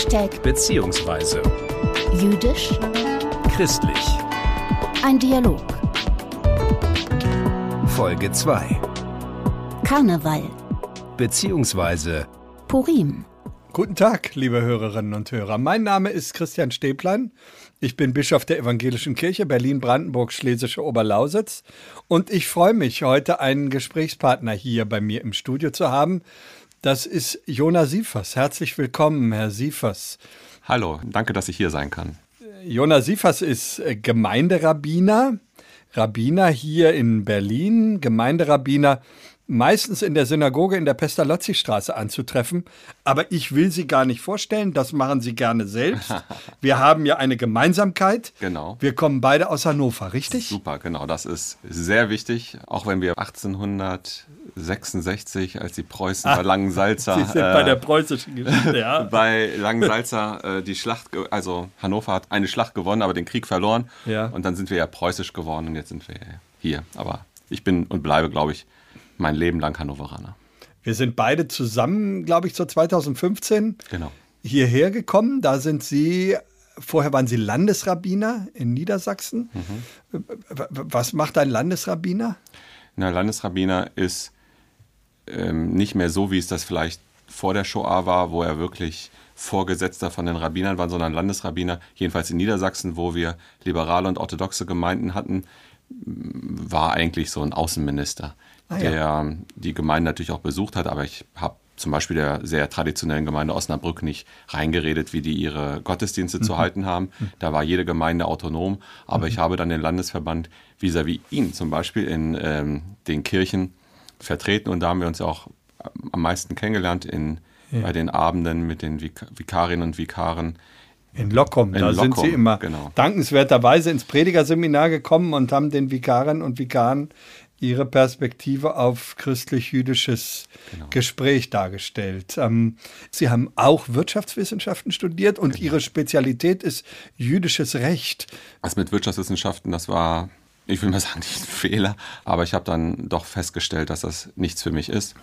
Hashtag beziehungsweise jüdisch, christlich. ein Dialog. Folge 2 Karneval, beziehungsweise Purim, Guten Tag, liebe Hörerinnen und Hörer. Mein Name ist Christian Stäblein. Ich bin Bischof der Evangelischen Kirche Berlin-Brandenburg-Schlesische Oberlausitz. Und ich freue mich, heute einen Gesprächspartner hier bei mir im Studio zu haben. Das ist Jona Siefers. Herzlich willkommen, Herr Siefers. Hallo, danke, dass ich hier sein kann. Jona Siefers ist äh, Gemeinderabbiner, Rabbiner hier in Berlin, Gemeinderabbiner meistens in der Synagoge in der Pestalozzi-Straße anzutreffen. Aber ich will Sie gar nicht vorstellen, das machen Sie gerne selbst. Wir haben ja eine Gemeinsamkeit. Genau. Wir kommen beide aus Hannover, richtig? Super, genau, das ist sehr wichtig, auch wenn wir 1866, als die Preußen bei Langensalza, Sie sind bei der preußischen Geschichte, ja. bei Langensalza äh, die Schlacht, also Hannover hat eine Schlacht gewonnen, aber den Krieg verloren. Ja. Und dann sind wir ja preußisch geworden und jetzt sind wir hier. Aber ich bin und bleibe, glaube ich, mein Leben lang Hannoveraner. Wir sind beide zusammen, glaube ich, so 2015 Genau. hierher gekommen. Da sind Sie, vorher waren Sie Landesrabbiner in Niedersachsen. Mhm. Was macht ein Landesrabbiner? Na, Landesrabbiner ist ähm, nicht mehr so, wie es das vielleicht vor der Shoah war, wo er wirklich Vorgesetzter von den Rabbinern war, sondern Landesrabbiner, jedenfalls in Niedersachsen, wo wir liberale und orthodoxe Gemeinden hatten, war eigentlich so ein Außenminister, Ah, ja. der die Gemeinde natürlich auch besucht hat, aber ich habe zum Beispiel der sehr traditionellen Gemeinde Osnabrück nicht reingeredet, wie die ihre Gottesdienste Mhm. zu halten haben. Da war jede Gemeinde autonom, aber ich habe dann den Landesverband vis-à-vis ihn zum Beispiel in ähm, den Kirchen vertreten und da haben wir uns ja auch am meisten kennengelernt in, bei den Abenden mit den Vik Vikarinnen und Vikaren. In Lockum, In da sind Lockum, Sie immer genau. dankenswerterweise ins Predigerseminar gekommen und haben den Vikaren und Vikaren ihre Perspektive auf christlich-jüdisches Genau. Gespräch dargestellt. Ähm, Sie haben auch Wirtschaftswissenschaften studiert und Genau. Ihre Spezialität ist jüdisches Recht. Was mit Wirtschaftswissenschaften, das war, ich will mal sagen, nicht ein Fehler, aber ich habe dann doch festgestellt, dass das nichts für mich ist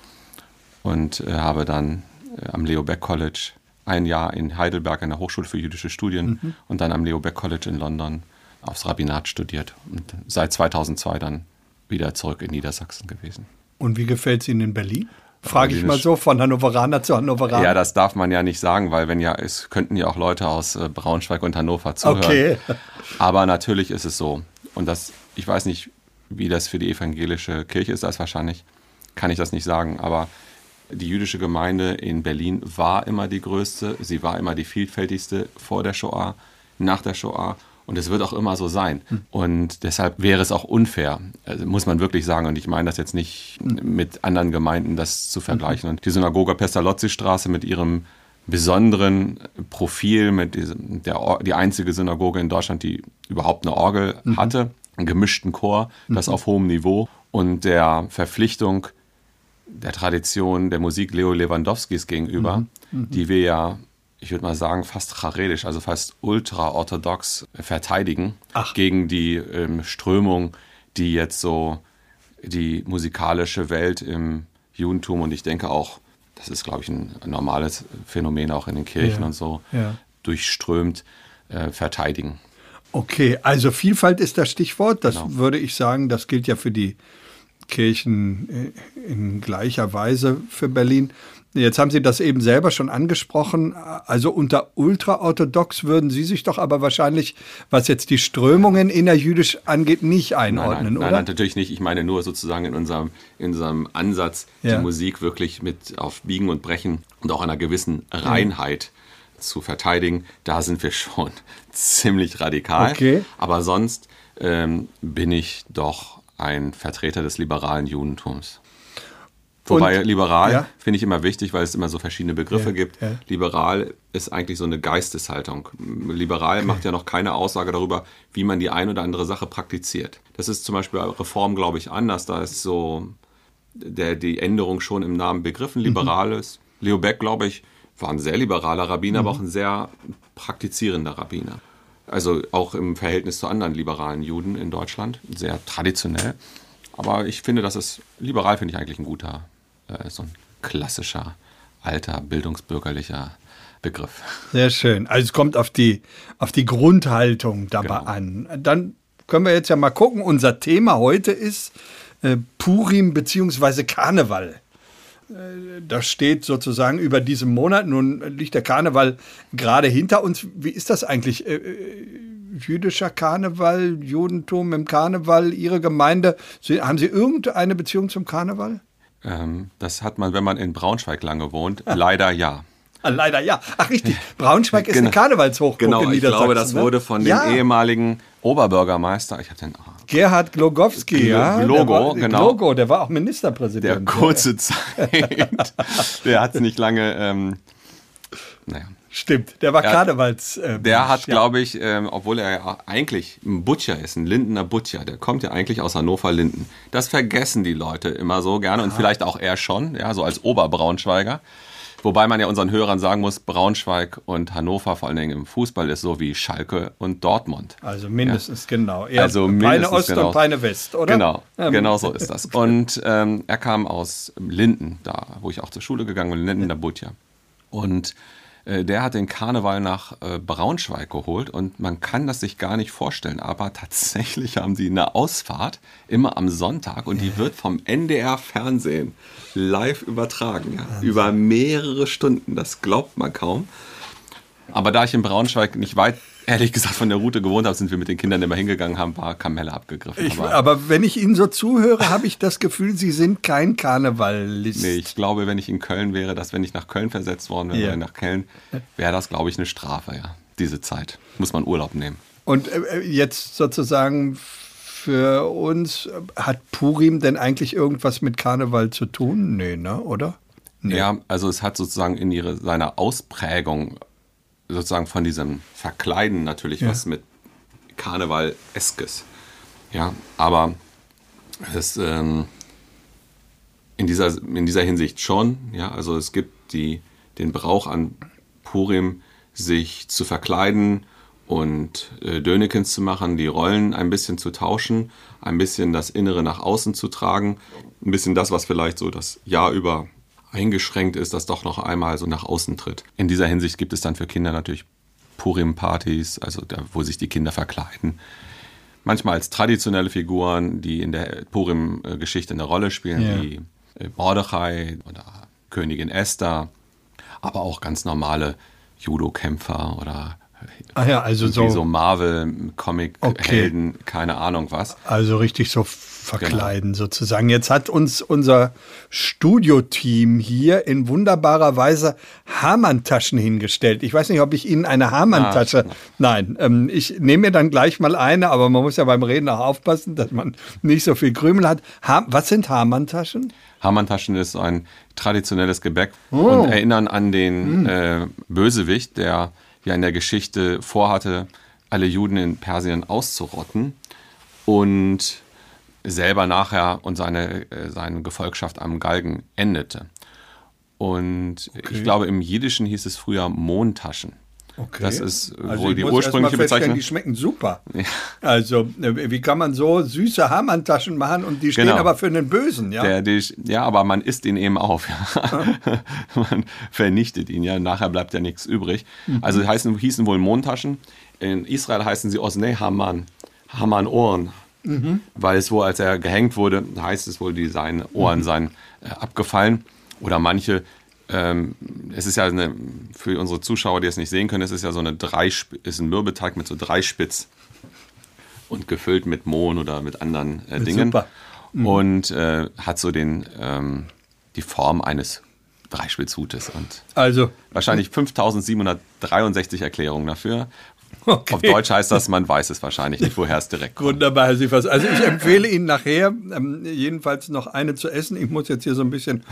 und äh, habe dann äh, am Leo Beck College ein Jahr in Heidelberg an der Hochschule für jüdische Studien und dann am Leo Beck College in London aufs Rabbinat studiert und seit 2002 dann wieder zurück in Niedersachsen gewesen. Und wie gefällt es Ihnen in Berlin? Frage ich mal so von Hannoveraner zu Hannoveraner. Ja, das darf man ja nicht sagen, weil wenn ja, es könnten ja auch Leute aus äh, Braunschweig und Hannover zuhören. Okay. Aber natürlich ist es so. Und das, ich weiß nicht, wie das für die evangelische Kirche ist, das wahrscheinlich kann ich das nicht sagen. Aber die jüdische Gemeinde in Berlin war immer die größte, sie war immer die vielfältigste vor der Shoah, nach der Shoah. Und es wird auch immer so sein. Und deshalb wäre es auch unfair, also muss man wirklich sagen. Und ich meine das jetzt nicht mit anderen Gemeinden, das zu vergleichen. Und die Synagoge Pestalozzi-Straße mit ihrem besonderen Profil, mit diesem, der, die einzige Synagoge in Deutschland, die überhaupt eine Orgel hatte, einen gemischten Chor, das auf hohem Niveau und der Verpflichtung der Tradition der Musik Leo Lewandowskis gegenüber, die wir ja, ich würde mal sagen, fast charedisch, also fast ultraorthodox verteidigen Ach. gegen die ähm, Strömung, die jetzt so die musikalische Welt im Judentum und ich denke auch, das ist, glaube ich, ein normales Phänomen auch in den Kirchen Ja, und so, ja. durchströmt, äh, verteidigen. Okay, also Vielfalt ist das Stichwort. Das Genau. würde ich sagen, das gilt ja für die Kirchen äh, in gleicher Weise für Berlin. Jetzt haben Sie das eben selber schon angesprochen. Also unter ultraorthodox würden Sie sich doch aber wahrscheinlich, was jetzt die Strömungen innerjüdisch angeht, nicht Nein, einordnen, nein, oder? nein, natürlich nicht. Ich meine nur sozusagen in unserem, in unserem Ansatz, Ja. die Musik wirklich mit auf Biegen und Brechen und auch einer gewissen Reinheit zu verteidigen. Da sind wir schon ziemlich radikal. Okay. Aber sonst ähm, bin ich doch ein Vertreter des liberalen Judentums. Wobei Und- liberal ja. finde ich immer wichtig, weil es immer so verschiedene Begriffe Ja, gibt. ja. Liberal ist eigentlich so eine Geisteshaltung. Liberal macht ja noch keine Aussage darüber, wie man die ein oder andere Sache praktiziert. Das ist zum Beispiel bei Reform, glaube ich, anders. Da ist so der, die Änderung schon im Namen begriffen. Liberal ist. Leo Beck, glaube ich, war ein sehr liberaler Rabbiner, aber auch ein sehr praktizierender Rabbiner. Also auch im Verhältnis zu anderen liberalen Juden in Deutschland. Sehr traditionell. Aber ich finde, das ist, liberal finde ich eigentlich ein guter, äh, so ein klassischer, alter, bildungsbürgerlicher Begriff. Sehr schön. Also es kommt auf die, auf die Grundhaltung dabei Genau. an. Dann können wir jetzt ja mal gucken. Unser Thema heute ist äh, Purim beziehungsweise Karneval. Äh, Das steht sozusagen über diesem Monat. Nun liegt der Karneval gerade hinter uns. Wie ist das eigentlich? Äh, äh, jüdischer Karneval, Judentum im Karneval, Ihre Gemeinde. Haben Sie irgendeine Beziehung zum Karneval? Ähm, das hat man, wenn man in Braunschweig lange wohnt, leider ja. Ah, leider ja. Ach richtig, Braunschweig ist Genau. eine Karnevalshochburg Genau, in ich Niedersachsen. glaube, das ne? wurde von dem ja. ehemaligen Oberbürgermeister, ich habe den ah, Gerhard Glogowski, Glo- ja. Glogo, der war, genau. Glogo, der war auch der Ministerpräsident. kurze Zeit, der hat es nicht lange, ähm, naja. Stimmt, der war Er- Karnevals. Äh, Der hat, ja. glaube ich, ähm, obwohl er ja eigentlich ein Butcher ist, ein Lindener Butcher, der kommt ja eigentlich aus Hannover-Linden. Das vergessen die Leute immer so gerne und vielleicht auch er schon, ja, so als Oberbraunschweiger. Wobei man ja unseren Hörern sagen muss, Braunschweig und Hannover, vor allen Dingen im Fußball, ist so wie Schalke und Dortmund. Also mindestens, genau. Eher Also Peine mindestens, Ost genau. und Peine West, oder? Genau, Ähm, genau so ist das. Und ähm, er kam aus Linden, da wo ich auch zur Schule gegangen bin, Linden der Butcher. Und der hat den Karneval nach äh, Braunschweig geholt und man kann das sich gar nicht vorstellen, aber tatsächlich haben die eine Ausfahrt immer am Sonntag und die wird vom NDR Fernsehen live übertragen, ja, über mehrere Stunden. Das glaubt man kaum. Aber da ich in Braunschweig nicht weit, ehrlich gesagt, von der Route gewohnt habe, sind wir mit den Kindern immer hingegangen, haben ein paar Kamelle abgegriffen. Ich, aber, aber wenn ich Ihnen so zuhöre, habe ich das Gefühl, Sie sind kein Karnevalist. nee, ich glaube, wenn ich in Köln wäre, dass wenn ich nach Köln versetzt worden wäre, Ja. nach Köln, wäre das, glaube ich, eine Strafe, ja. Diese Zeit. Muss man Urlaub nehmen. Und äh, jetzt sozusagen für uns, hat Purim denn eigentlich irgendwas mit Karneval zu tun? Nee, ne? Oder? Ja, also es hat sozusagen in ihre, seiner Ausprägung sozusagen von diesem Verkleiden natürlich Ja. was mit Karneval-eskes. Ja, aber es ähm, in, dieser, in dieser Hinsicht schon, ja, also es gibt die, den Brauch an Purim, sich zu verkleiden und äh, Dönekens zu machen, die Rollen ein bisschen zu tauschen, ein bisschen das Innere nach außen zu tragen, ein bisschen das, was vielleicht so das Jahr über eingeschränkt ist, das doch noch einmal so nach außen tritt. In dieser Hinsicht gibt es dann für Kinder natürlich Purim-Partys, also da, wo sich die Kinder verkleiden. Manchmal als traditionelle Figuren, die in der Purim-Geschichte eine Rolle spielen, Ja. wie äh, Mordechai oder Königin Esther, aber auch ganz normale Judo-Kämpfer oder Ah ja, also so, so Marvel-Comic-Helden, keine Ahnung was. also richtig so verkleiden sozusagen. Jetzt hat uns unser Studioteam hier in wunderbarer Weise Hamann-Taschen hingestellt. Ich weiß nicht, ob ich Ihnen eine Hamann-Tasche. Nein, ähm, ich nehme mir dann gleich mal eine, aber man muss ja beim Reden auch aufpassen, dass man nicht so viel Krümel hat. Ha was sind Hamann-Taschen? Hamantaschen ist ein traditionelles Gebäck und erinnern an den äh, Bösewicht, der ja in der Geschichte vorhatte, alle Juden in Persien auszurotten und selber nachher und seine, äh, seine Gefolgschaft am Galgen endete. Und ich glaube, im Jiddischen hieß es früher Mondtaschen. Okay. Das ist Also wohl die ursprüngliche Bezeichnung. Die schmecken super. Also, äh, wie kann man so süße Hamann-Taschen machen und die stehen Genau. aber für einen Bösen, ja? Der, die, ja, aber man isst ihn eben auf. Ja. man vernichtet ihn ja. Nachher bleibt ja nichts übrig. Mhm. Also heißen, hießen wohl Mondtaschen. In Israel heißen sie Osnei Haman. Haman Ohren. Mhm. Weil es wohl, als er gehängt wurde, heißt es wohl, die seien Ohren Mhm. seien äh, abgefallen. Oder manche, ähm, es ist ja eine, für unsere Zuschauer, die es nicht sehen können, es ist ja so eine drei, ist ein Mürbeteig mit so drei Spitz und gefüllt mit Mohn oder mit anderen äh, Dingen. Super. Und äh, hat so den, ähm, die Form eines Dreispitzhutes und Also, wahrscheinlich 5763 Erklärungen dafür. Okay. Auf Deutsch heißt das, man weiß es wahrscheinlich nicht, woher es direkt kommt. wunderbar, Herr Sievers. Also, ich empfehle Ihnen nachher ähm, jedenfalls noch eine zu essen. Ich muss jetzt hier so ein bisschen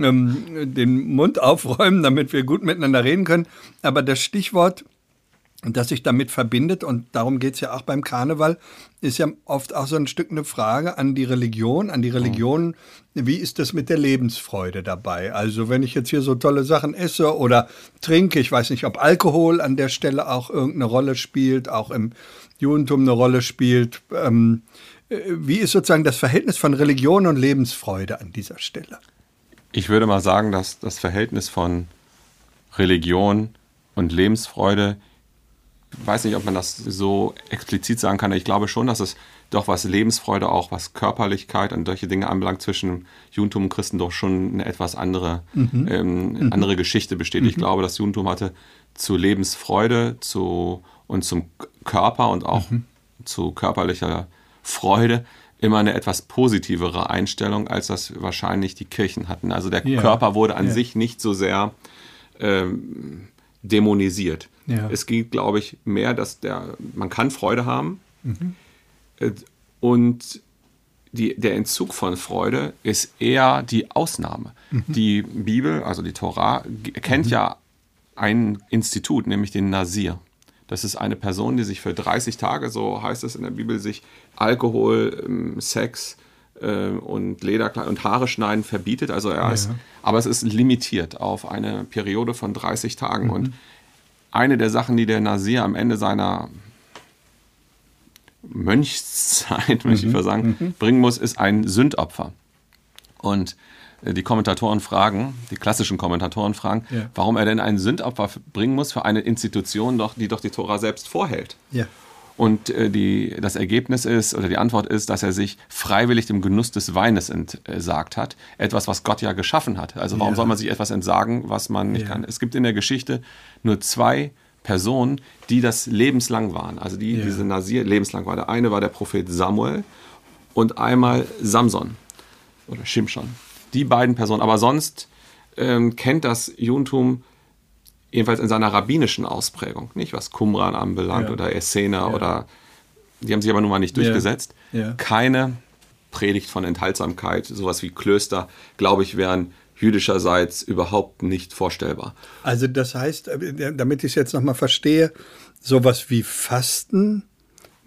ähm, den Mund aufräumen, damit wir gut miteinander reden können. Aber das Stichwort das sich damit verbindet, und darum geht es ja auch beim Karneval, ist ja oft auch so ein Stück eine Frage an die Religion, an die Religion, wie ist das mit der Lebensfreude dabei? Also wenn ich jetzt hier so tolle Sachen esse oder trinke, ich weiß nicht, ob Alkohol an der Stelle auch irgendeine Rolle spielt, auch im Judentum eine Rolle spielt. Ähm, äh, wie ist sozusagen das Verhältnis von Religion und Lebensfreude an dieser Stelle? Ich würde mal sagen, dass das Verhältnis von Religion Und Lebensfreude, weiß nicht, ob man das so explizit sagen kann, ich glaube schon, dass es doch was Lebensfreude, auch was Körperlichkeit und solche Dinge anbelangt, zwischen Judentum und Christen doch schon eine etwas andere, ähm, andere Geschichte besteht. Ich glaube, das Judentum hatte zu Lebensfreude zu, und zum Körper und auch zu körperlicher Freude immer eine etwas positivere Einstellung, als das wahrscheinlich die Kirchen hatten. Also der Ja. Körper wurde an Ja. sich nicht so sehr ähm, dämonisiert. Ja. Es geht, glaube ich, mehr, dass der, man kann Freude haben Mhm. äh, und die, der Entzug von Freude ist eher die Ausnahme. Mhm. Die Bibel, also die Tora, kennt ja ein Institut, nämlich den Nasir. Das ist eine Person, die sich für 30 Tage, so heißt es in der Bibel, sich Alkohol, ähm, Sex und Lederkleid und Haare schneiden verbietet. Also er ist, aber es ist limitiert auf eine Periode von 30 Tagen. Und eine der Sachen, die der Nasir am Ende seiner Mönchszeit, möchte ich mal sagen, bringen muss, ist ein Sündopfer. Und äh, die Kommentatoren fragen, die klassischen Kommentatoren fragen, Ja. warum er denn ein Sündopfer bringen muss für eine Institution, doch, die doch die Tora selbst vorhält. Ja. Und äh, die, das Ergebnis ist, oder die Antwort ist, dass er sich freiwillig dem Genuss des Weines entsagt hat. Etwas, was Gott ja geschaffen hat. Also warum Ja. soll man sich etwas entsagen, was man nicht Ja. kann? Es gibt in der Geschichte nur zwei Personen, die das lebenslang waren. Also die, Ja. diese Nasir lebenslang war. Der eine war der Prophet Samuel und einmal Samson oder Shimshon. Die beiden Personen. Aber sonst ähm, kennt das Judentum jedenfalls in seiner rabbinischen Ausprägung, nicht was Qumran anbelangt Ja. oder Essener oder die haben sich aber nun mal nicht durchgesetzt. Ja. Keine Predigt von Enthaltsamkeit, sowas wie Klöster, glaube ich, wären jüdischerseits überhaupt nicht vorstellbar. Also das heißt, äh, damit ich es jetzt nochmal verstehe, sowas wie Fasten,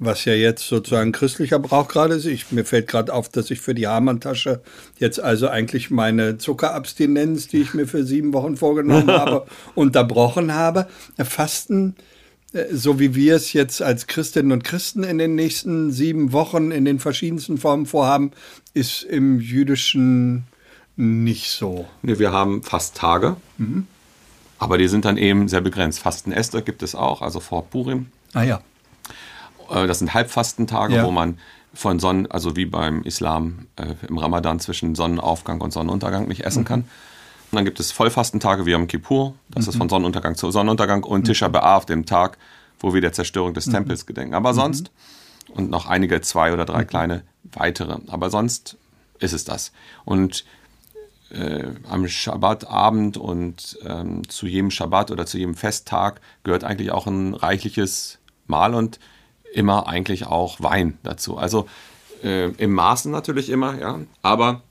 was ja jetzt sozusagen christlicher Brauch gerade ist. Ich, mir fällt gerade auf, dass ich für die Hamann-Tasche jetzt also eigentlich meine Zuckerabstinenz, die ich mir für sieben Wochen vorgenommen habe, unterbrochen habe. Fasten, äh, so wie wir es jetzt als Christinnen und Christen in den nächsten sieben Wochen in den verschiedensten Formen vorhaben, ist im jüdischen nicht so. Nee, Wir haben Fasttage, aber die sind dann eben sehr begrenzt. Fastenäste gibt es auch, also vor Purim. Ah ja. Äh, Das sind Halbfastentage, Ja. wo man von Sonnen, also wie beim Islam äh, im Ramadan zwischen Sonnenaufgang und Sonnenuntergang nicht essen kann. Und dann gibt es Vollfastentage wie Yom Kippur, das ist von Sonnenuntergang zu Sonnenuntergang und Tisha B'Av, dem Tag, wo wir der Zerstörung des Tempels gedenken. Aber sonst und noch einige zwei oder drei kleine weitere. Aber sonst ist es das. Und äh, am Schabbatabend und ähm, zu jedem Schabbat oder zu jedem Festtag gehört eigentlich auch ein reichliches Mahl und immer eigentlich auch Wein dazu. Also äh, im Maßen natürlich immer, ja, aber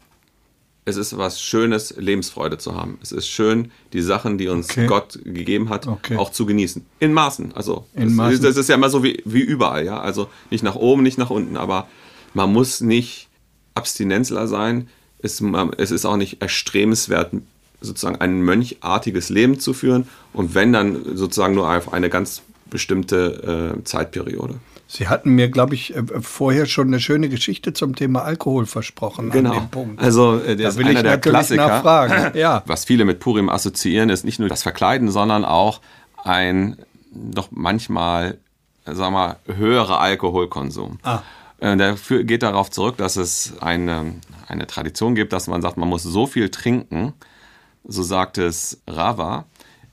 es ist was Schönes, Lebensfreude zu haben. Es ist schön, die Sachen, die uns Okay. Gott gegeben hat, Okay. auch zu genießen. In Maßen. Also In das, Maßen. das ist ja immer so wie, wie überall, ja. Also nicht nach oben, nicht nach unten, aber man muss nicht Abstinenzler sein. Es, es ist auch nicht erstrebenswert, sozusagen ein mönchartiges Leben zu führen und wenn dann sozusagen nur auf eine ganz bestimmte äh, Zeitperiode. Sie hatten mir, glaube ich, äh, vorher schon eine schöne Geschichte zum Thema Alkohol versprochen. An dem Punkt. Also äh, der da ist will einer ich der Klassiker. nachfragen. Ja. Was viele mit Purim assoziieren, ist nicht nur das Verkleiden, sondern auch ein doch manchmal, wir mal, höherer Alkoholkonsum. Ah. Äh, Der fü- geht darauf zurück, dass es eine, eine Tradition gibt, dass man sagt, man muss so viel trinken, so sagt es Rava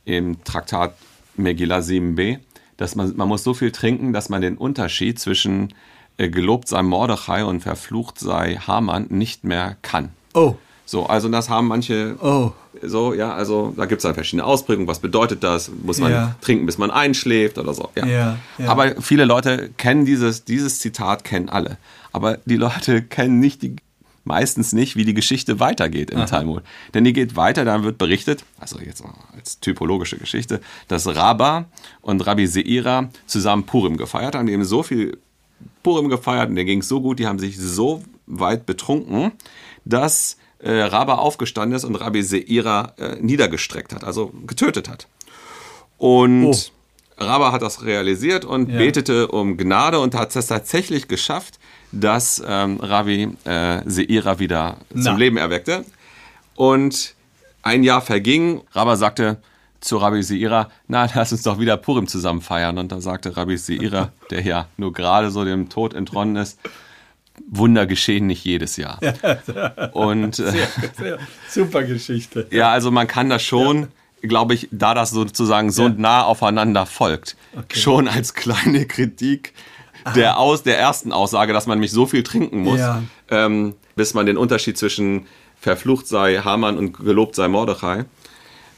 im Traktat Megillah 7b, dass man, man muss so viel trinken, dass man den Unterschied zwischen äh, gelobt sei Mordechai und verflucht sei Haman nicht mehr kann. Oh, So, also das haben manche oh. so, ja, also da gibt es dann verschiedene Ausprägungen. Was bedeutet das? Muss man Ja. trinken, bis man einschläft oder so? Ja. Ja, ja. Aber viele Leute kennen dieses, dieses Zitat, kennen alle. Aber die Leute kennen nicht die, meistens nicht, wie die Geschichte weitergeht im Talmud. Denn die geht weiter, dann wird berichtet, also jetzt als typologische Geschichte, dass Rabba und Rabbi Seira zusammen Purim gefeiert haben. Die haben so viel Purim gefeiert und denen ging es so gut, die haben sich so weit betrunken, dass äh, Rabba aufgestanden ist und Rabbi Seira äh, niedergestreckt hat, also getötet hat. Und Oh. Rabba hat das realisiert und Ja. betete um Gnade und hat es tatsächlich geschafft, dass ähm, Rabbi äh, Seira wieder Na. zum Leben erweckte. Und ein Jahr verging. Rabba sagte, zu Rabbi Seira, na, lass uns doch wieder Purim zusammen feiern. Und dann sagte Rabbi Seira, der ja nur gerade so dem Tod entronnen ist, Wunder geschehen nicht jedes Jahr. Und äh, Sehr, sehr, super Geschichte. ja, also man kann das schon, glaube ich, da das sozusagen so Ja. nah aufeinander folgt, schon als kleine Kritik der, aus, der ersten Aussage, dass man nämlich so viel trinken muss, Ja. ähm, bis man den Unterschied zwischen verflucht sei Haman und gelobt sei Mordechai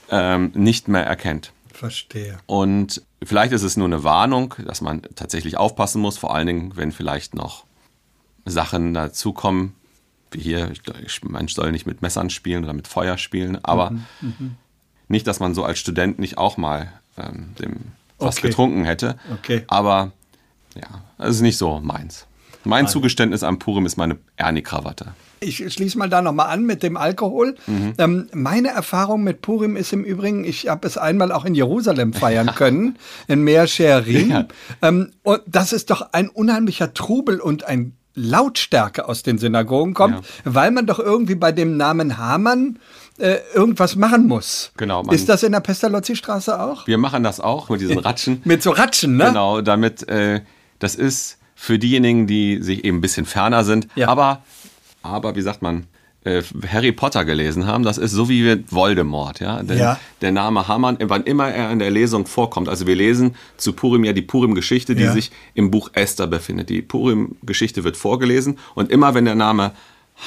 ähm, nicht mehr erkennt. Verstehe. Und vielleicht ist es nur eine Warnung, dass man tatsächlich aufpassen muss, vor allen Dingen, wenn vielleicht noch Sachen dazukommen, wie hier, man soll nicht mit Messern spielen oder mit Feuer spielen, aber Mhm, nicht, dass man so als Student nicht auch mal ähm, dem was Okay. getrunken hätte. Okay. Aber ja, das ist nicht so meins. Mein Zugeständnis am Purim ist meine Ernie-Krawatte. Ich schließe mal da nochmal an mit dem Alkohol. Mhm. Ähm, meine Erfahrung mit Purim ist im Übrigen, ich habe es einmal auch in Jerusalem feiern können, in Mea Shearim. Ja. Ähm, und das ist doch ein unheimlicher Trubel und ein Lautstärke aus den Synagogen kommt, Ja. weil man doch irgendwie bei dem Namen Hamann äh, irgendwas machen muss. Genau, Ist das in der Pestalozzi-Straße auch? Wir machen das auch mit diesen Ratschen. Mit so Ratschen, ne? Genau, damit äh, das ist für diejenigen, die sich eben ein bisschen ferner sind, Ja. aber, aber wie sagt man, äh, Harry Potter gelesen haben, das ist so wie Voldemort, ja. Denn Ja. Der Name Hamann, wann immer er in der Lesung vorkommt, also wir lesen zu Purim ja die Purim-Geschichte, die Ja. sich im Buch Esther befindet. Die Purim-Geschichte wird vorgelesen und immer wenn der Name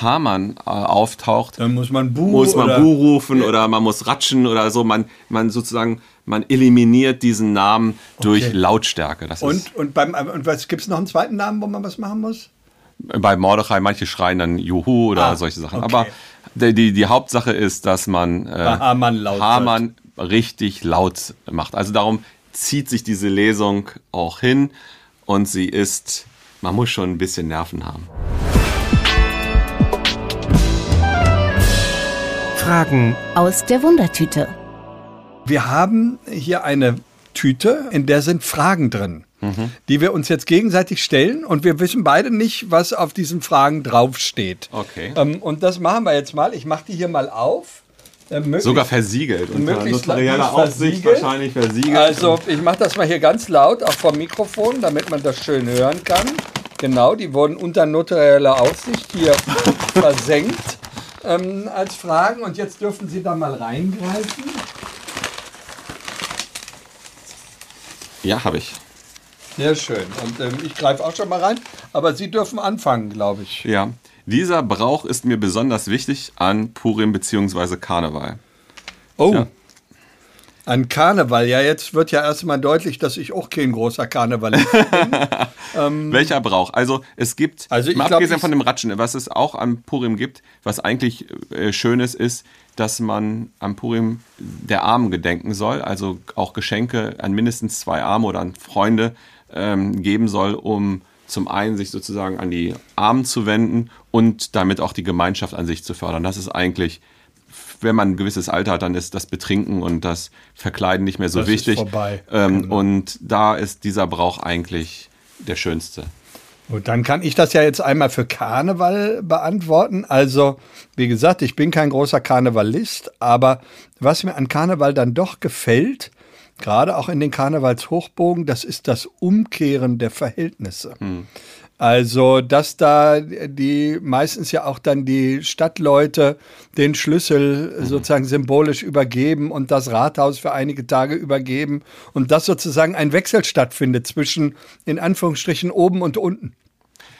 Hamann äh, auftaucht, Dann muss man Bu muss man Bu rufen oder man muss ratschen oder so. Man, man sozusagen, man eliminiert diesen Namen durch Okay. Lautstärke. Das Und, und, beim, und was gibt es noch einen zweiten Namen, wo man was machen muss? bei Mordechai, manche schreien dann Juhu oder Ah, solche Sachen. okay. Aber die, die, die Hauptsache ist, dass man äh, Bei Hamann laut Hamann richtig laut macht. Also darum zieht sich diese Lesung auch hin und sie ist, man muss schon ein bisschen Nerven haben. Fragen Aus der Wundertüte. Wir haben hier eine Tüte, in der sind Fragen drin, Mhm. die wir uns jetzt gegenseitig stellen und wir wissen beide nicht, was auf diesen Fragen draufsteht. Okay. Ähm, und das machen wir jetzt mal. Ich mache die hier mal auf. Äh, möglichst- Sogar versiegelt. Unter notarieller Aufsicht versiegelt. wahrscheinlich versiegelt. Also, ich mache das mal hier ganz laut, auch vom Mikrofon, damit man das schön hören kann. Genau, die wurden unter notarieller Aufsicht hier versenkt ähm, als Fragen. Und jetzt dürfen Sie da mal reingreifen. Ja, habe ich. Sehr schön. Und ähm, ich greife auch schon mal rein. Aber Sie dürfen anfangen, glaube ich. Ja. Dieser Brauch ist mir besonders wichtig an Purim bzw. Karneval. Oh. Ja. An Karneval. Ja, jetzt wird ja erstmal deutlich, dass ich auch kein großer Karnevalist bin. Welcher Brauch? Also es gibt. Also ich mal glaub, abgesehen ich- von dem Ratschen, was es auch am Purim gibt, was eigentlich äh, Schönes ist, dass man am Purim der Armen gedenken soll, also auch Geschenke an mindestens zwei Arme oder an Freunde ähm, geben soll, um zum einen sich sozusagen an die Armen zu wenden und damit auch die Gemeinschaft an sich zu fördern. Das ist eigentlich, wenn man ein gewisses Alter hat, dann ist das Betrinken und das Verkleiden nicht mehr so Das wichtig. Ähm, Genau. Und da ist dieser Brauch eigentlich der schönste. Gut, dann kann ich das ja jetzt einmal für Karneval beantworten. Also, wie gesagt, ich bin kein großer Karnevalist, aber was mir an Karneval dann doch gefällt, gerade auch in den Karnevalshochbogen, das ist das Umkehren der Verhältnisse. Also, dass da die meistens ja auch dann die Stadtleute den Schlüssel sozusagen symbolisch übergeben und das Rathaus für einige Tage übergeben und dass sozusagen ein Wechsel stattfindet zwischen in Anführungsstrichen oben und unten.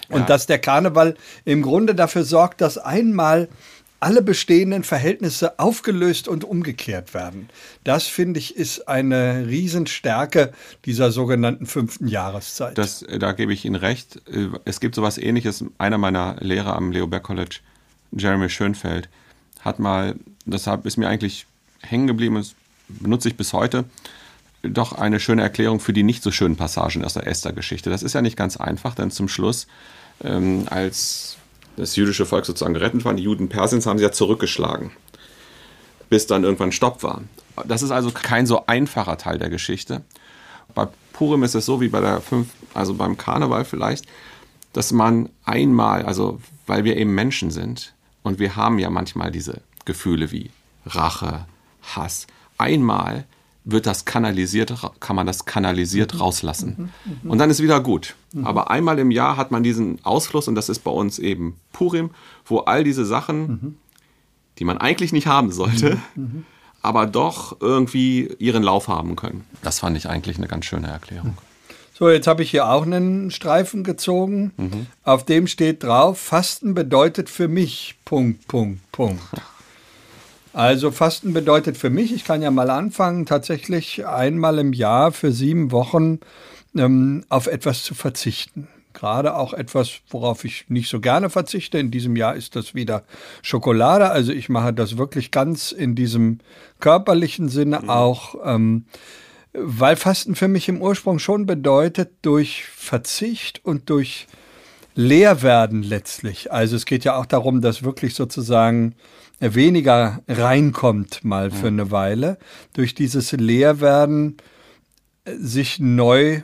Und dass der Karneval im Grunde dafür sorgt, dass einmal alle bestehenden Verhältnisse aufgelöst und umgekehrt werden. Das finde ich ist eine Riesenstärke dieser sogenannten fünften Jahreszeit. Das, äh, da gebe ich Ihnen recht. Äh, Es gibt sowas ähnliches. Einer meiner Lehrer am Leo Baer College, Jeremy Schönfeld, hat mal, deshalb ist mir eigentlich hängen geblieben, das benutze ich bis heute, doch eine schöne Erklärung für die nicht so schönen Passagen aus der Esther-Geschichte. Das ist ja nicht ganz einfach, denn zum Schluss, ähm, als das jüdische Volk sozusagen gerettet war, die Juden Persiens haben sie ja zurückgeschlagen, bis dann irgendwann Stopp war. Das ist also kein so einfacher Teil der Geschichte. Bei Purim ist es so wie bei der fünf, also beim Karneval vielleicht, dass man einmal, also weil wir eben Menschen sind und wir haben ja manchmal diese Gefühle wie Rache, Hass, einmal wird das kanalisiert, kann man das kanalisiert rauslassen. Und dann ist wieder gut. Aber einmal im Jahr hat man diesen Ausfluss und das ist bei uns eben Purim, wo all diese Sachen, die man eigentlich nicht haben sollte, aber doch irgendwie ihren Lauf haben können. Das fand ich eigentlich eine ganz schöne Erklärung. So, jetzt habe ich hier auch einen Streifen gezogen. Auf dem steht drauf, Fasten bedeutet für mich, Punkt, Punkt, Punkt. Also Fasten bedeutet für mich, ich kann ja mal anfangen, tatsächlich einmal im Jahr für sieben Wochen ähm, auf etwas zu verzichten. Gerade auch etwas, worauf ich nicht so gerne verzichte. In diesem Jahr ist das wieder Schokolade. Also ich mache das wirklich ganz in diesem körperlichen Sinne auch, ähm, weil Fasten für mich im Ursprung schon bedeutet, durch Verzicht und durch leer werden letztlich. Also es geht ja auch darum, dass wirklich sozusagen weniger reinkommt mal für eine Weile. Durch dieses Leerwerden äh, sich neu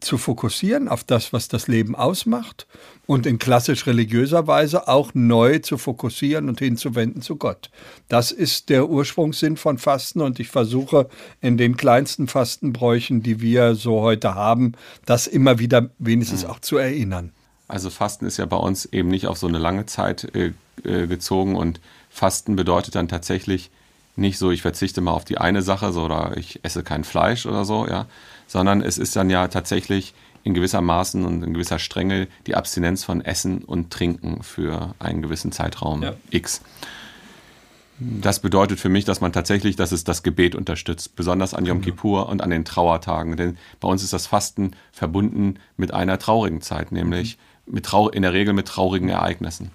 zu fokussieren auf das, was das Leben ausmacht und in klassisch religiöser Weise auch neu zu fokussieren und hinzuwenden zu Gott. Das ist der Ursprungssinn von Fasten und ich versuche in den kleinsten Fastenbräuchen, die wir so heute haben, das immer wieder wenigstens auch zu erinnern. Also Fasten ist ja bei uns eben nicht auf so eine lange Zeit äh, äh, gezogen und Fasten bedeutet dann tatsächlich nicht so, ich verzichte mal auf die eine Sache so, oder ich esse kein Fleisch oder so, ja, sondern es ist dann ja tatsächlich in gewisser Maßen und in gewisser Strenge die Abstinenz von Essen und Trinken für einen gewissen Zeitraum Ja. X. Das bedeutet für mich, dass man tatsächlich, dass es das Gebet unterstützt, besonders an Yom Kippur und an den Trauertagen. Denn bei uns ist das Fasten verbunden mit einer traurigen Zeit, nämlich mit trau in der Regel mit traurigen Ereignissen.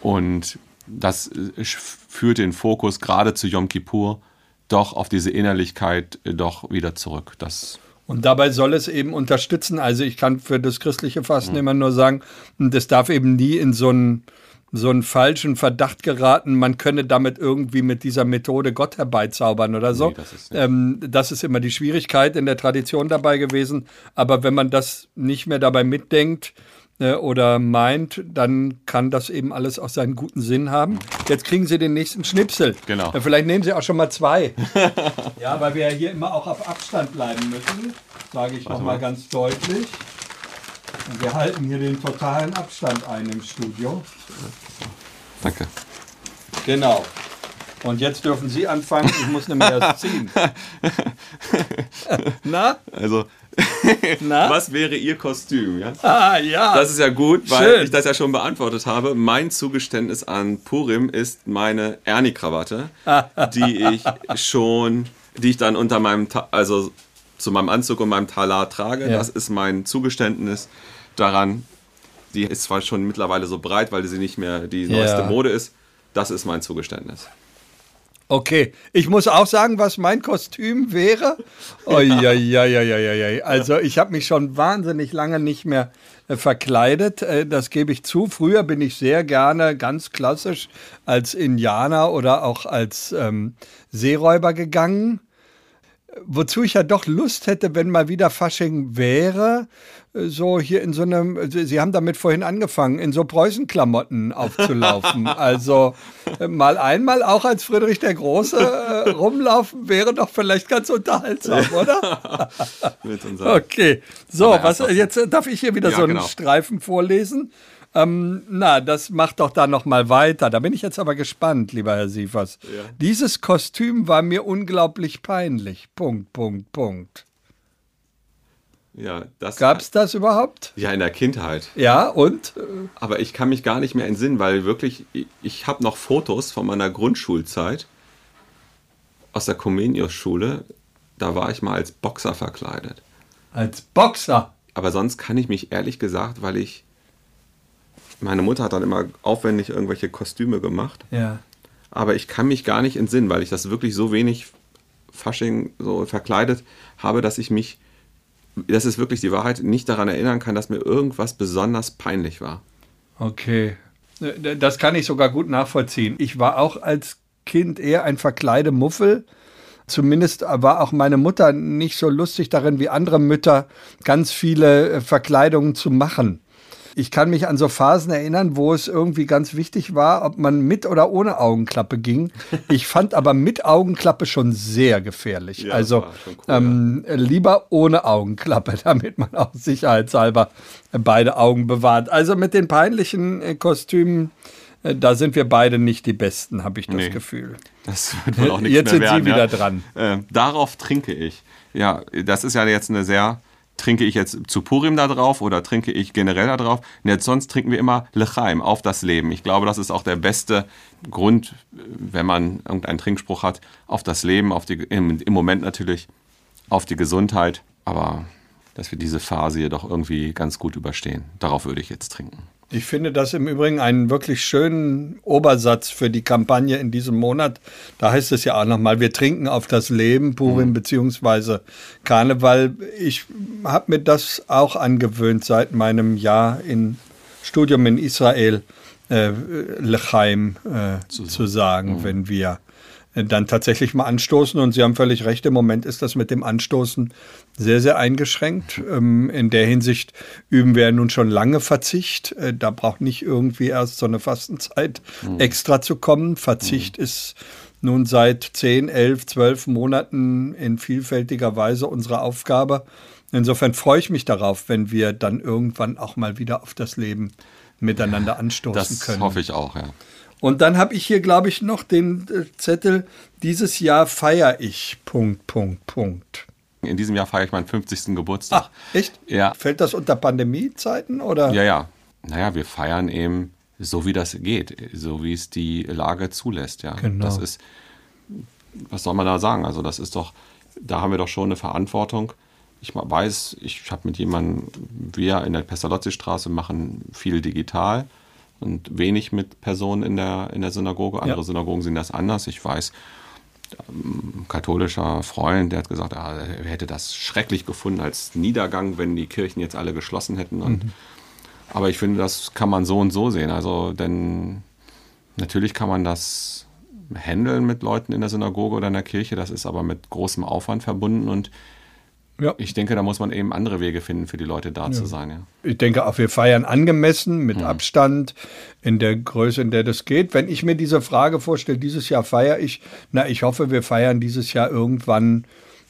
Und das äh, führt den Fokus gerade zu Yom Kippur doch auf diese Innerlichkeit äh, doch wieder zurück. Das Und dabei soll es eben unterstützen. Also ich kann für das christliche Fasten immer nur sagen, das darf eben nie in so einen, so einen falschen Verdacht geraten, man könne damit irgendwie mit dieser Methode Gott herbeizaubern oder so. Nee, das ist ähm, das ist immer die Schwierigkeit in der Tradition dabei gewesen. Aber wenn man das nicht mehr dabei mitdenkt, äh, oder meint, dann kann das eben alles auch seinen guten Sinn haben. Jetzt kriegen Sie den nächsten Schnipsel. Genau. Vielleicht nehmen Sie auch schon mal zwei. ja, weil wir ja hier immer auch auf Abstand bleiben müssen, sage ich nochmal mal. ganz deutlich. Und wir halten hier den totalen Abstand ein im Studio. danke. Genau. Und jetzt dürfen Sie anfangen. Ich muss nämlich erst ziehen. Na? Also? was wäre Ihr Kostüm? Ja? Ah, ja. Das ist ja gut, weil Schön. ich das ja schon beantwortet habe. Mein Zugeständnis an Purim ist meine Ernie-Krawatte, die ich schon, die ich dann unter meinem, also zu meinem Anzug und meinem Talar trage. Ja. Das ist mein Zugeständnis daran. Die ist zwar schon mittlerweile so breit, weil sie nicht mehr die neueste Ja. Mode ist. Das ist mein Zugeständnis. Okay, ich muss auch sagen, was mein Kostüm wäre. Uiuiuiuiui. Also ich habe mich schon wahnsinnig lange nicht mehr äh, verkleidet, äh, das gebe ich zu. Früher bin ich sehr gerne ganz klassisch als Indianer oder auch als ähm, Seeräuber gegangen. Wozu ich ja doch Lust hätte, wenn mal wieder Fasching wäre, äh, so hier in so einem, Sie Sie haben damit vorhin angefangen, in so Preußenklamotten aufzulaufen. also äh, mal einmal auch als Friedrich der Große äh, rumlaufen wäre doch vielleicht ganz unterhaltsam, oder? Okay, so, was, jetzt äh, darf ich hier wieder Ja, so einen genau. Streifen vorlesen. Ähm, na, das macht doch da noch mal weiter. Da bin ich jetzt aber gespannt, lieber Herr Sievers. Dieses Kostüm war mir unglaublich peinlich. Punkt, Punkt, Punkt. ja, das Gab's das überhaupt? ja in der Kindheit. Ja, und? Aber ich kann mich gar nicht mehr entsinnen, weil wirklich, ich, ich habe noch Fotos von meiner Grundschulzeit aus der Comenius-Schule. Da war ich mal als Boxer verkleidet. Als Boxer. Aber sonst kann ich mich ehrlich gesagt, weil ich. Meine Mutter hat dann immer aufwendig irgendwelche Kostüme gemacht. Ja. Aber ich kann mich gar nicht entsinnen, weil ich das wirklich so wenig Fasching so verkleidet habe, dass ich mich, das ist wirklich die Wahrheit, nicht daran erinnern kann, dass mir irgendwas besonders peinlich war. Okay. Äh, Das kann ich sogar gut nachvollziehen. Ich war auch als Kind eher ein Verkleidemuffel. Zumindest war auch meine Mutter nicht so lustig darin wie andere Mütter, ganz viele äh, Verkleidungen zu machen. Ich kann mich an so Phasen erinnern, wo es irgendwie ganz wichtig war, ob man mit oder ohne Augenklappe ging. Ich fand aber mit Augenklappe schon sehr gefährlich. Ja, also cool, ähm, lieber ohne Augenklappe, damit man auch sicherheitshalber beide Augen bewahrt. Also mit den peinlichen äh, Kostümen, äh, da sind wir beide nicht die Besten, habe ich das Nee. Gefühl. Das wird wohl auch nichts Jetzt sind Sie werden, ja. wieder dran. Äh, darauf trinke ich. Ja, das ist ja jetzt eine sehr. Trinke ich jetzt zu Purim da drauf oder trinke ich generell da drauf? Jetzt sonst trinken wir immer Lechaim, auf das Leben. Ich glaube, das ist auch der beste Grund, wenn man irgendeinen Trinkspruch hat, auf das Leben, auf die, im, im Moment natürlich auf die Gesundheit. Aber dass wir diese Phase hier doch irgendwie ganz gut überstehen. Darauf würde ich jetzt trinken. Ich finde das im Übrigen einen wirklich schönen Obersatz für die Kampagne in diesem Monat. Da heißt es ja auch nochmal, wir trinken auf das Leben, Purim beziehungsweise Karneval. Ich habe mir das auch angewöhnt seit meinem Jahr in Studium in Israel, äh, Lechaim äh, zu sagen, wenn wir dann tatsächlich mal anstoßen. Und Sie haben völlig recht, im Moment ist das mit dem Anstoßen sehr, sehr eingeschränkt. Ähm, in der Hinsicht üben wir nun schon lange Verzicht. Äh, da braucht nicht irgendwie erst so eine Fastenzeit extra zu kommen. Verzicht ist nun seit 10, 11, 12 Monaten in vielfältiger Weise unsere Aufgabe. Insofern freue ich mich darauf, wenn wir dann irgendwann auch mal wieder auf das Leben miteinander anstoßen Das können. hoffe ich auch, ja. Und dann habe ich hier, glaube ich, noch den äh, Zettel, dieses Jahr feiere ich, Punkt, Punkt, Punkt. In diesem Jahr feiere ich meinen 50. Geburtstag. Ach, echt? Ja. Fällt das unter Pandemiezeiten oder? Ja, ja. Naja, wir feiern eben so, wie das geht, so wie es die Lage zulässt. Ja, Genau. das ist, was soll man da sagen? Also das ist doch, da haben wir doch schon eine Verantwortung. Ich weiß, ich habe mit jemandem, wir in der Pestalozzi-Straße machen viel digital und wenig mit Personen in der, in der Synagoge. Andere Ja. Synagogen sehen das anders. Ich weiß, ein katholischer Freund, der hat gesagt, ah, er hätte das schrecklich gefunden als Niedergang, wenn die Kirchen jetzt alle geschlossen hätten. Und, Aber ich finde, das kann man so und so sehen. Also, denn natürlich kann man das handeln mit Leuten in der Synagoge oder in der Kirche. Das ist aber mit großem Aufwand verbunden. Und Ja. ich denke, da muss man eben andere Wege finden, für die Leute da zu sein. Ja. Ich denke auch, wir feiern angemessen, mit Mhm. Abstand, in der Größe, in der das geht. Wenn ich mir diese Frage vorstelle, dieses Jahr feiere ich, na, ich hoffe, wir feiern dieses Jahr irgendwann,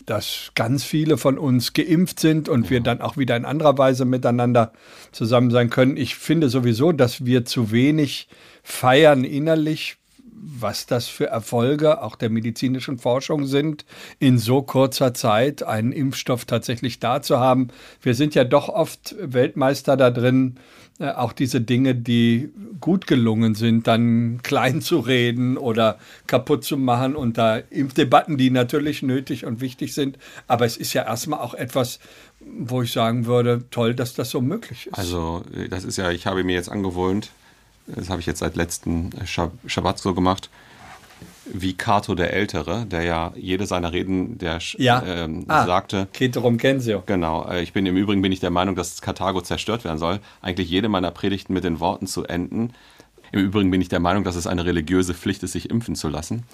dass ganz viele von uns geimpft sind und wir dann auch wieder in anderer Weise miteinander zusammen sein können. Ich finde sowieso, dass wir zu wenig feiern innerlich, was das für Erfolge auch der medizinischen Forschung sind, in so kurzer Zeit einen Impfstoff tatsächlich da zu haben. Wir sind ja doch oft Weltmeister da drin, äh, auch diese Dinge, die gut gelungen sind, dann klein zu reden oder kaputt zu machen unter Impfdebatten, die natürlich nötig und wichtig sind. Aber es ist ja erstmal auch etwas, wo ich sagen würde, toll, dass das so möglich ist. Also, äh, das ist ja, ich habe mir jetzt angewohnt, das habe ich jetzt seit letzten Schab Schabbat so gemacht, wie Cato der Ältere, der ja jede seiner Reden, der ja, ähm, ah, sagte, Ceterum censeo. Genau, äh, ich bin im Übrigen bin ich der Meinung, dass Karthago zerstört werden soll. Eigentlich jede meiner Predigten mit den Worten zu enden. Im Übrigen bin ich der Meinung, dass es eine religiöse Pflicht ist, sich impfen zu lassen.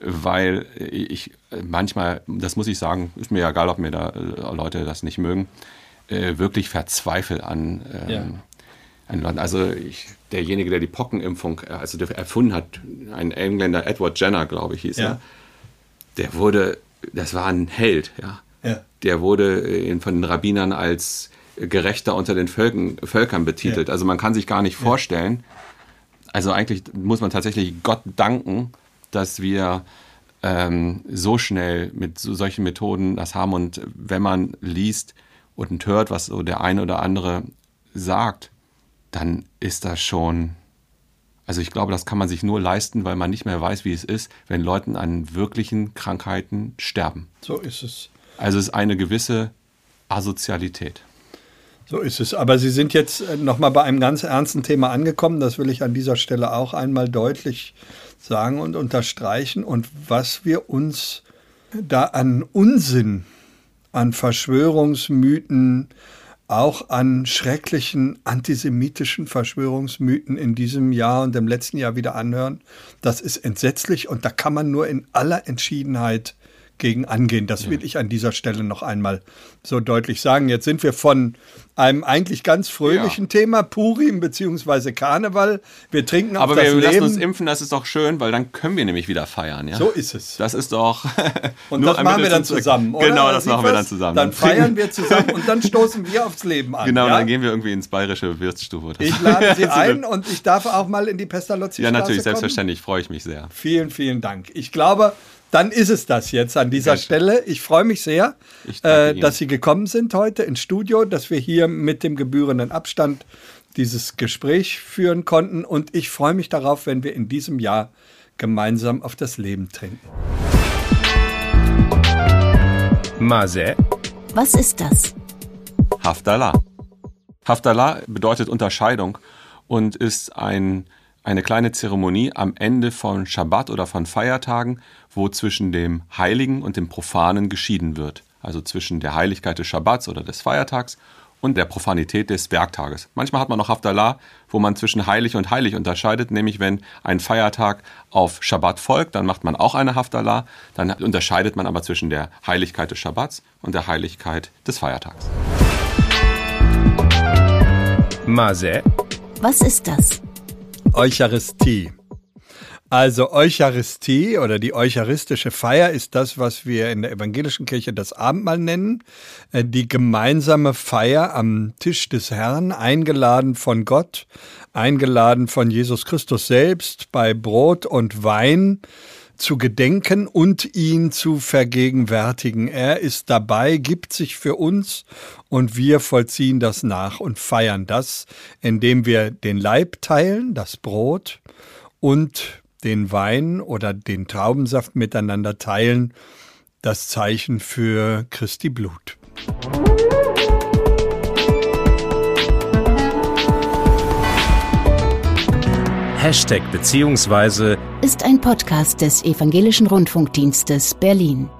Weil ich äh, manchmal, das muss ich sagen, ist mir ja egal, ob mir da äh, Leute das nicht mögen, äh, wirklich verzweifle an, ähm, Ja. Also ich, derjenige, der die Pockenimpfung äh, also erfunden hat, ein Engländer, Edward Jenner, glaube ich, hieß Ja. er, der wurde, das war ein Held, ja. Ja. Der wurde äh, von den Rabbinern als Gerechter unter den Völken, Völkern betitelt. Ja. Also man kann sich gar nicht vorstellen. Also eigentlich muss man tatsächlich Gott danken, dass wir ähm, so schnell mit so solchen Methoden das haben. Und wenn man liest und hört, was so der eine oder andere sagt, dann ist das schon. Also ich glaube, das kann man sich nur leisten, weil man nicht mehr weiß, wie es ist, wenn Leuten an wirklichen Krankheiten sterben. So ist es. Also es ist eine gewisse Asozialität. So ist es. Aber Sie sind jetzt äh, noch mal bei einem ganz ernsten Thema angekommen. Das will ich an dieser Stelle auch einmal deutlich sagen und unterstreichen. Und was wir uns da an Unsinn, an Verschwörungsmythen, auch an schrecklichen antisemitischen Verschwörungsmythen in diesem Jahr und im letzten Jahr wieder anhören, das ist entsetzlich und da kann man nur in aller Entschiedenheit gegen angehen. Das will ich an dieser Stelle noch einmal so deutlich sagen. Jetzt sind wir von einem eigentlich ganz fröhlichen Ja. Thema, Purim beziehungsweise Karneval. Wir trinken Aber auf das wir lassen Leben. uns impfen, das ist doch schön, weil dann können wir nämlich wieder feiern. Ja? so ist es. Das ist doch. Und das machen wir dann zusammen, oder? Genau, das machen wir dann zusammen. Dann feiern wir zusammen und dann stoßen wir aufs Leben an. Genau, ja? dann gehen wir irgendwie ins bayerische Wirtsstube. oder Ich lade Sie ein und ich darf auch mal in die Pestalozzi Ja, natürlich, kommen. selbstverständlich, freue ich mich sehr. Vielen, vielen Dank. Ich glaube, dann ist es das jetzt an dieser schön. Stelle. Ich freue mich sehr, äh, dass Sie gekommen sind heute ins Studio, dass wir hier mit dem gebührenden Abstand dieses Gespräch führen konnten. Und ich freue mich darauf, wenn wir in diesem Jahr gemeinsam auf das Leben trinken. Masé, Was ist das? Haftalah. Haftalah bedeutet Unterscheidung und ist ein, eine kleine Zeremonie am Ende von Schabbat oder von Feiertagen, wo zwischen dem Heiligen und dem Profanen geschieden wird. Also zwischen der Heiligkeit des Schabbats oder des Feiertags und der Profanität des Werktages. Manchmal hat man noch Haftalah, wo man zwischen heilig und heilig unterscheidet, nämlich wenn ein Feiertag auf Schabbat folgt, dann macht man auch eine Haftalah, dann unterscheidet man aber zwischen der Heiligkeit des Schabbats und der Heiligkeit des Feiertags. Masé, Was ist das? Eucharistie. Also Eucharistie oder die eucharistische Feier ist das, was wir in der evangelischen Kirche das Abendmahl nennen. Äh, Die gemeinsame Feier am Tisch des Herrn, eingeladen von Gott, eingeladen von Jesus Christus selbst, bei Brot und Wein zu gedenken und ihn zu vergegenwärtigen. Er ist dabei, gibt sich für uns und wir vollziehen das nach und feiern das, indem wir den Leib teilen, das Brot und den Wein oder den Traubensaft miteinander teilen, das Zeichen für Christi Blut. Hashtag beziehungsweise Ist ein Podcast des Evangelischen Rundfunkdienstes Berlin.